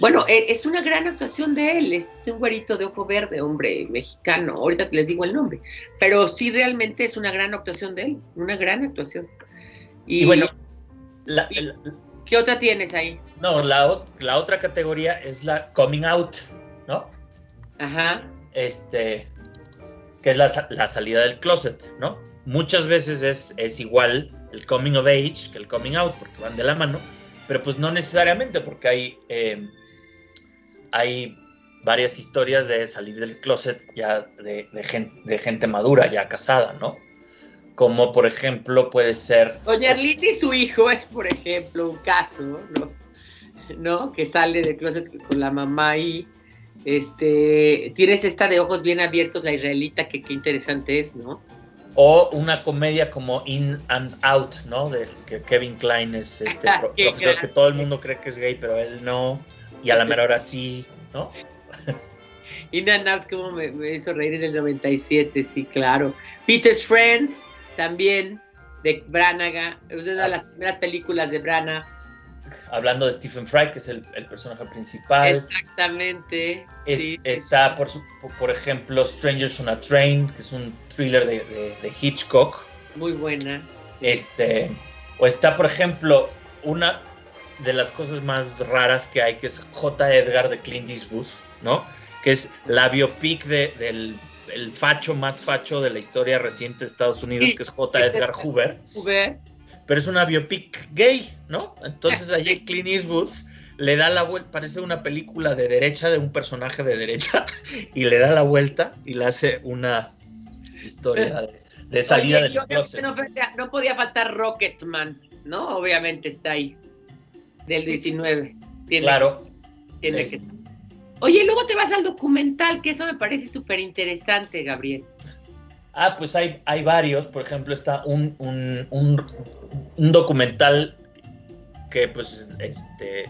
bueno, e, es una gran actuación de él, es un güerito de ojo verde, hombre mexicano, ahorita les digo el nombre, pero sí realmente es una gran actuación de él, una gran actuación. Y, bueno, ¿qué otra tienes ahí? No, la, la otra categoría es la coming out, ¿no? Ajá. Este, que es la, salida del closet, ¿no? Muchas veces es, es igual el coming of age que el coming out, porque van de la mano, pero pues no necesariamente, porque hay... Eh, hay varias historias de salir del closet ya de, gente, madura, ya casada, ¿no? Como por ejemplo puede ser... Doña Arlita y su hijo es por ejemplo un caso, ¿no? ¿No? Que sale del closet con la mamá y este, tienes esta de ojos bien abiertos, la israelita, que qué interesante es, ¿no? O una comedia como In and Out, ¿no? De que Kevin Klein es este profesor que todo el mundo cree que es gay, pero él no. Y a la mera hora sí, ¿no? In and Out, como me, hizo reír en el 97, sí, claro. Peter's Friends, también, de Branaga. Es una de las primeras películas de Brana. Hablando de Stephen Fry, que es el, personaje principal. Exactamente. está, por, por ejemplo, Strangers on a Train, que es un thriller de, de, Hitchcock. Muy buena. Este, o está, por ejemplo, una de las cosas más raras que hay, que es J. Edgar de Clint Eastwood, ¿no? que es la biopic del el facho más facho de la historia reciente de Estados Unidos, que es J. Edgar Hoover. Hoover. Pero es una biopic gay, ¿no? Entonces allí Clint Eastwood le da la vuelta, parece una película de derecha de un personaje de derecha, y le da la vuelta y le hace una historia de, salida del closet. No, no, podía faltar Rocketman, ¿no? Obviamente está ahí, del 19. claro. Tiene que Oye, luego te vas al documental, que eso me parece súper interesante, Gabriel. Ah, pues hay, hay varios. Por ejemplo, está un, documental que pues este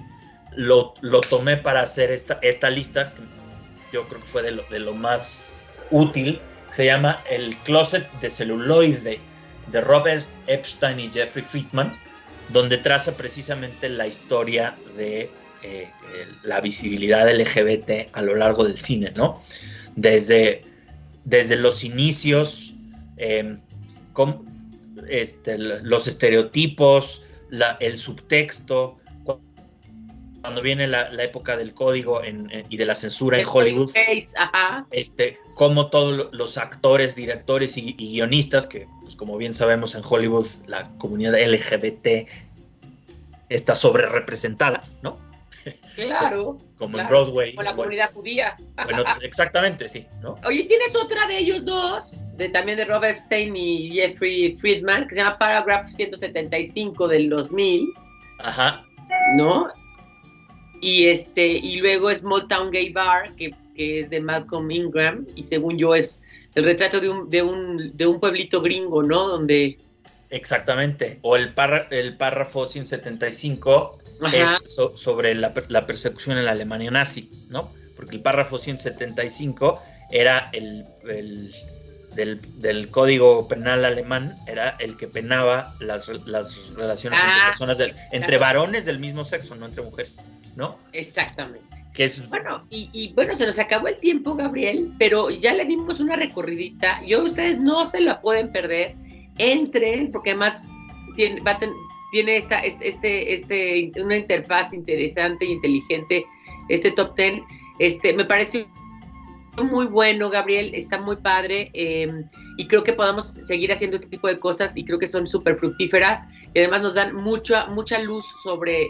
lo, tomé para hacer esta, esta lista, que yo creo que fue de lo, de lo más útil. Se llama El Closet de Celuloide de Robert Epstein y Jeffrey Friedman, donde traza precisamente la historia de eh, la visibilidad LGBT a lo largo del cine, ¿no? Desde, desde los inicios, em, este, los estereotipos, el subtexto, cuando viene la, época del código y de la censura en Hollywood, este, como todos los actores, directores y, guionistas, que pues como bien sabemos en Hollywood la comunidad LGBT está sobre representada, ¿no? Claro. Como en Broadway. Con la comunidad judía. Bueno, exactamente, sí, ¿no? Oye, tienes otra de ellos dos, de, también de Robert Stein y Jeffrey Friedman, que se llama Paragraph 175 del 2000. Ajá. ¿No? Y este, y luego Small Town Gay Bar, que, que es de Malcolm Ingram, y según yo es el retrato de un, de un, de un pueblito gringo, ¿no? Donde Exactamente. O el, el párrafo 175 es sobre la, persecución en la Alemania nazi, ¿no? Porque el párrafo 175 era el, del, código penal alemán, era el que penaba las, relaciones entre ah, personas, entre varones del mismo sexo, no entre mujeres, ¿no? Exactamente. Que es... Bueno, y, bueno, se nos acabó el tiempo, Gabriel, pero ya le dimos una recorridita. Yo ustedes no se la pueden perder. Entren, porque además tiene, va a tiene esta, este, este, una interfaz interesante e inteligente, este top ten. Este, me parece muy bueno, Gabriel, está muy padre em, y creo que podamos seguir haciendo este tipo de cosas y creo que son súper fructíferas y además nos dan mucha, mucha luz sobre,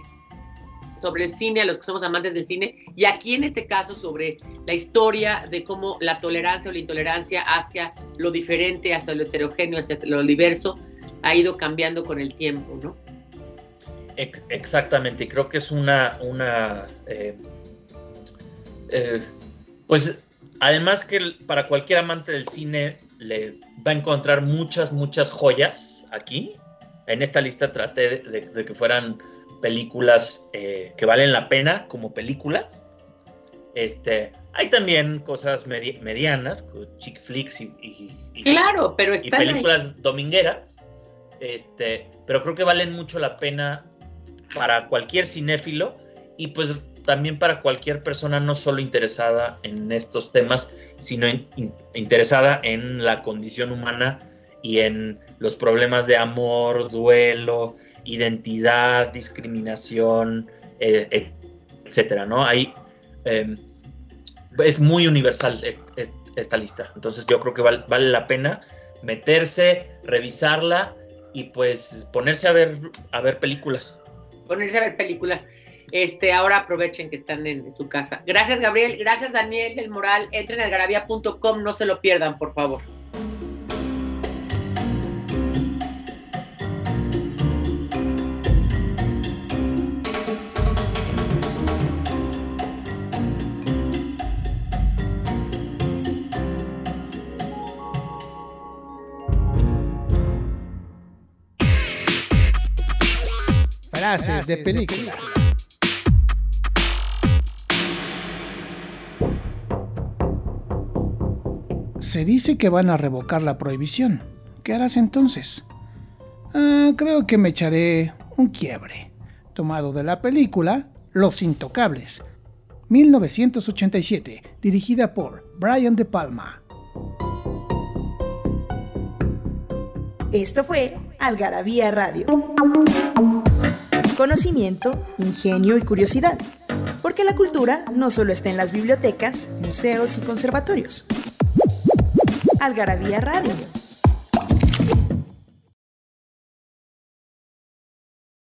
sobre el cine, a los que somos amantes del cine y aquí en este caso sobre la historia de cómo la tolerancia o la intolerancia hacia lo diferente, hacia lo heterogéneo, hacia lo diverso ha ido cambiando con el tiempo, ¿no? exactamente, creo que es una, una eh, eh, pues además que para cualquier amante del cine le va a encontrar muchas, muchas joyas aquí. En esta lista traté de, que fueran películas eh, que valen la pena como películas. Este, hay también cosas medianas, chick flicks y, claro, pero y películas domingueras. Este, pero creo que valen mucho la pena para cualquier cinéfilo y pues también para cualquier persona no solo interesada en estos temas, sino interesada en la condición humana y en los problemas de amor, duelo, identidad, discriminación, eh, etcétera, ¿no? Ahí em, es muy universal esta lista. Entonces yo creo que vale la pena meterse, revisarla y pues ponerse a ver, a ver películas ponerse a ver películas. Este, ahora aprovechen que están en su casa. Gracias, Gabriel. Gracias, Daniel del Moral. Entren a algarabía.com, no se lo pierdan, por favor. Frases, De película. Se dice que van a revocar la prohibición. ¿Qué harás entonces? Ah, creo que me echaré un quiebre, tomado de la película Los Intocables, 1987, dirigida por Brian De Palma. Esto fue Algarabía Radio. Conocimiento, ingenio y curiosidad. Porque la cultura no solo está en las bibliotecas, museos y conservatorios. Algarabía Radio